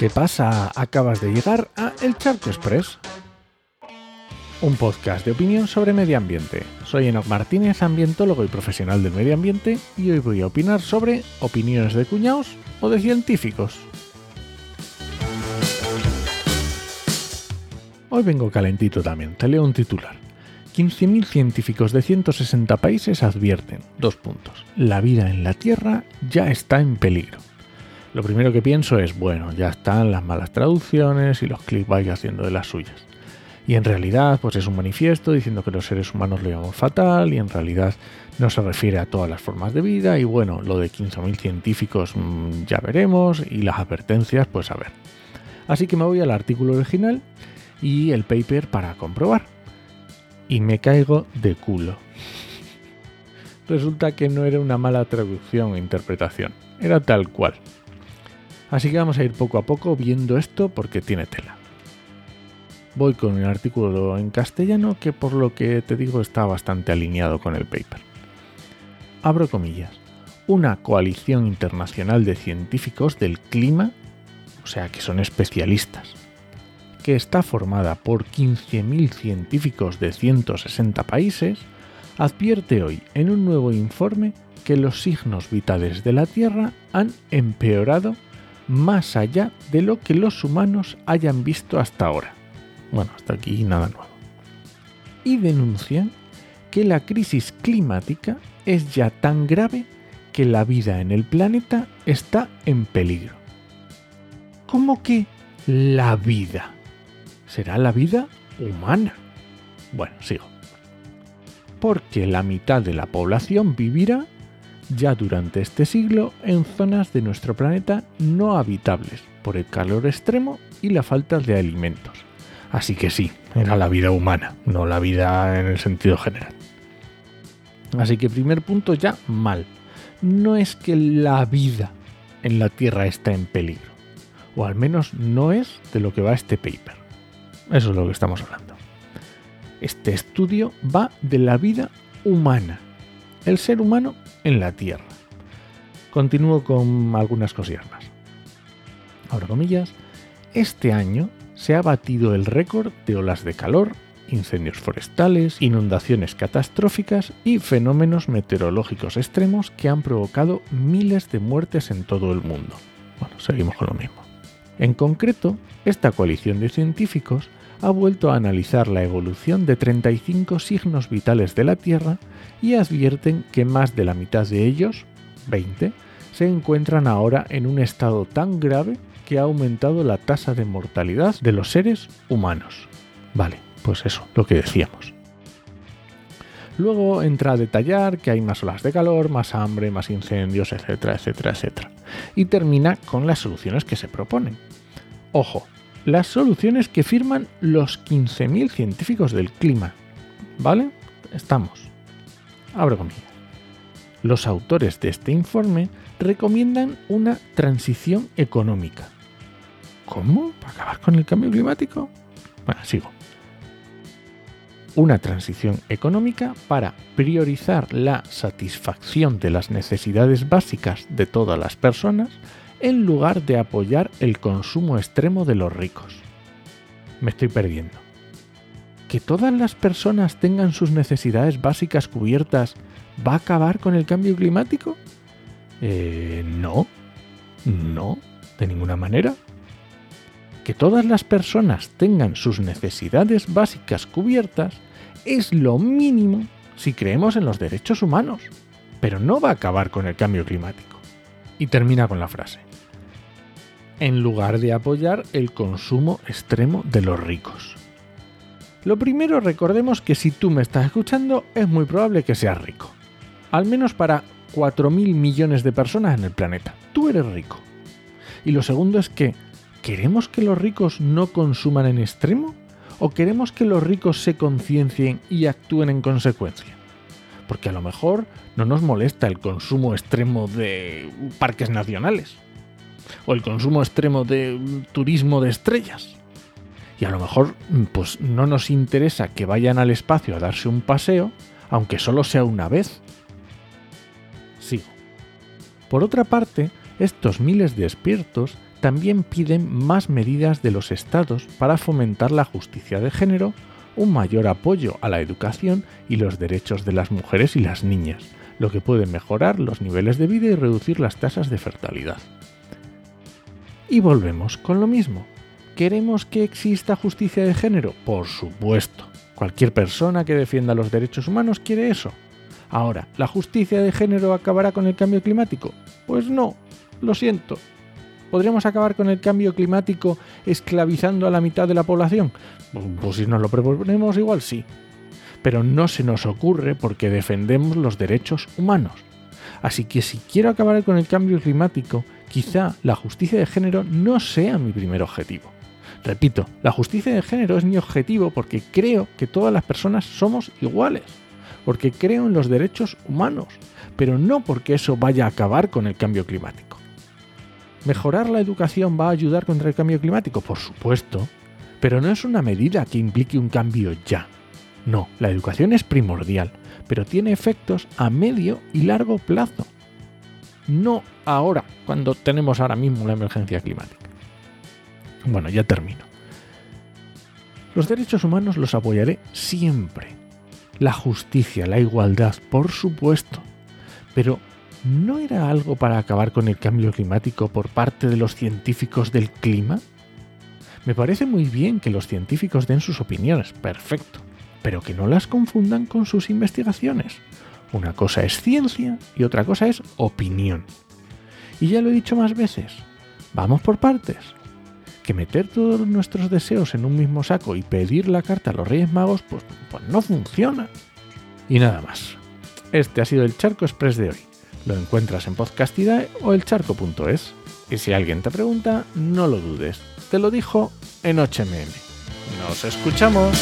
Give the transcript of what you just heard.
¿Qué pasa? Acabas de llegar a El Charco Express, un podcast de opinión sobre medio ambiente. Soy Enoch Martínez, ambientólogo y profesional del medio ambiente, y hoy voy a opinar sobre opiniones de cuñados o de científicos. Hoy vengo calentito también, te leo un titular. 15.000 científicos de 160 países advierten, dos puntos, la vida en la Tierra ya está en peligro. Lo primero que pienso es, bueno, ya están las malas traducciones y los clickbait haciendo de las suyas. Y en realidad, pues es un manifiesto diciendo que los seres humanos lo llamamos fatal y en realidad no se refiere a todas las formas de vida y bueno, lo de 15.000 científicos mmm, ya veremos y las advertencias, pues a ver. Así que me voy al artículo original y el paper para comprobar. Y me caigo de culo. Resulta que no era una mala traducción o interpretación, era tal cual. Así que vamos a ir poco a poco viendo esto porque tiene tela. Voy con un artículo en castellano que por lo que te digo está bastante alineado con el paper. Abro comillas. Una coalición internacional de científicos del clima, o sea que son especialistas, que está formada por 15.000 científicos de 160 países, advierte hoy en un nuevo informe que los signos vitales de la Tierra han empeorado más allá de lo que los humanos hayan visto hasta ahora. Bueno, hasta aquí nada nuevo. Y denuncian que la crisis climática es ya tan grave que la vida en el planeta está en peligro. ¿Cómo que la vida? ¿Será la vida humana? Bueno, sigo. Porque la mitad de la población vivirá ya durante este siglo en zonas de nuestro planeta no habitables por el calor extremo y la falta de alimentos. Así que sí, era la vida humana, no la vida en el sentido general. Así que primer punto ya mal. No es que la vida en la Tierra está en peligro, o al menos no es de lo que va este paper. Eso es lo que estamos hablando. Este estudio va de la vida humana, el ser humano en la Tierra. Continúo con algunas cosillas más. Ahora comillas, este año se ha batido el récord de olas de calor, incendios forestales, inundaciones catastróficas y fenómenos meteorológicos extremos que han provocado miles de muertes en todo el mundo. Bueno, seguimos con lo mismo. En concreto, esta coalición de científicos ha vuelto a analizar la evolución de 35 signos vitales de la Tierra y advierten que más de la mitad de ellos, 20, se encuentran ahora en un estado tan grave que ha aumentado la tasa de mortalidad de los seres humanos. Vale, pues eso, lo que decíamos. Luego entra a detallar que hay más olas de calor, más hambre, más incendios, etcétera, etcétera, etcétera. Y termina con las soluciones que se proponen. Ojo, las soluciones que firman los 15.000 científicos del clima. ¿Vale? Estamos. Abro comillas. Los autores de este informe recomiendan una transición económica. ¿Cómo? ¿Para acabar con el cambio climático? Bueno, sigo. Una transición económica para priorizar la satisfacción de las necesidades básicas de todas las personas en lugar de apoyar el consumo extremo de los ricos. Me estoy perdiendo. ¿Que todas las personas tengan sus necesidades básicas cubiertas va a acabar con el cambio climático? Eh, no, no, de ninguna manera. Que todas las personas tengan sus necesidades básicas cubiertas es lo mínimo si creemos en los derechos humanos, pero no va a acabar con el cambio climático. Y termina con la frase en lugar de apoyar el consumo extremo de los ricos. Lo primero, recordemos que si tú me estás escuchando, es muy probable que seas rico. Al menos para 4.000 millones de personas en el planeta. Tú eres rico. Y lo segundo es que, ¿queremos que los ricos no consuman en extremo? ¿O queremos que los ricos se conciencien y actúen en consecuencia? Porque a lo mejor no nos molesta el consumo extremo de parques nacionales o el consumo extremo de turismo de estrellas. Y a lo mejor pues no nos interesa que vayan al espacio a darse un paseo, aunque solo sea una vez. Sigo. Por otra parte, estos miles de expertos también piden más medidas de los estados para fomentar la justicia de género, un mayor apoyo a la educación y los derechos de las mujeres y las niñas, lo que puede mejorar los niveles de vida y reducir las tasas de fertilidad. Y volvemos con lo mismo. ¿Queremos que exista justicia de género? Por supuesto. Cualquier persona que defienda los derechos humanos quiere eso. Ahora, ¿la justicia de género acabará con el cambio climático? Pues no, lo siento. ¿Podríamos acabar con el cambio climático esclavizando a la mitad de la población? Pues si nos lo proponemos igual sí. Pero no se nos ocurre porque defendemos los derechos humanos. Así que si quiero acabar con el cambio climático, quizá la justicia de género no sea mi primer objetivo. Repito, la justicia de género es mi objetivo porque creo que todas las personas somos iguales, porque creo en los derechos humanos, pero no porque eso vaya a acabar con el cambio climático. ¿Mejorar la educación va a ayudar contra el cambio climático? Por supuesto, pero no es una medida que implique un cambio ya. No, la educación es primordial, pero tiene efectos a medio y largo plazo. No ahora, cuando tenemos ahora mismo la emergencia climática. Bueno, ya termino. Los derechos humanos los apoyaré siempre. La justicia, la igualdad, por supuesto. Pero ¿no era algo para acabar con el cambio climático por parte de los científicos del clima? Me parece muy bien que los científicos den sus opiniones, perfecto, pero que no las confundan con sus investigaciones. Una cosa es ciencia y otra cosa es opinión. Y ya lo he dicho más veces, vamos por partes. Que meter todos nuestros deseos en un mismo saco y pedir la carta a los Reyes Magos, pues, pues no funciona. Y nada más. Este ha sido el Charco Express de hoy. Lo encuentras en Podcastidae o elcharco.es. Y si alguien te pregunta, no lo dudes. Te lo dijo en HMM. ¡Nos escuchamos!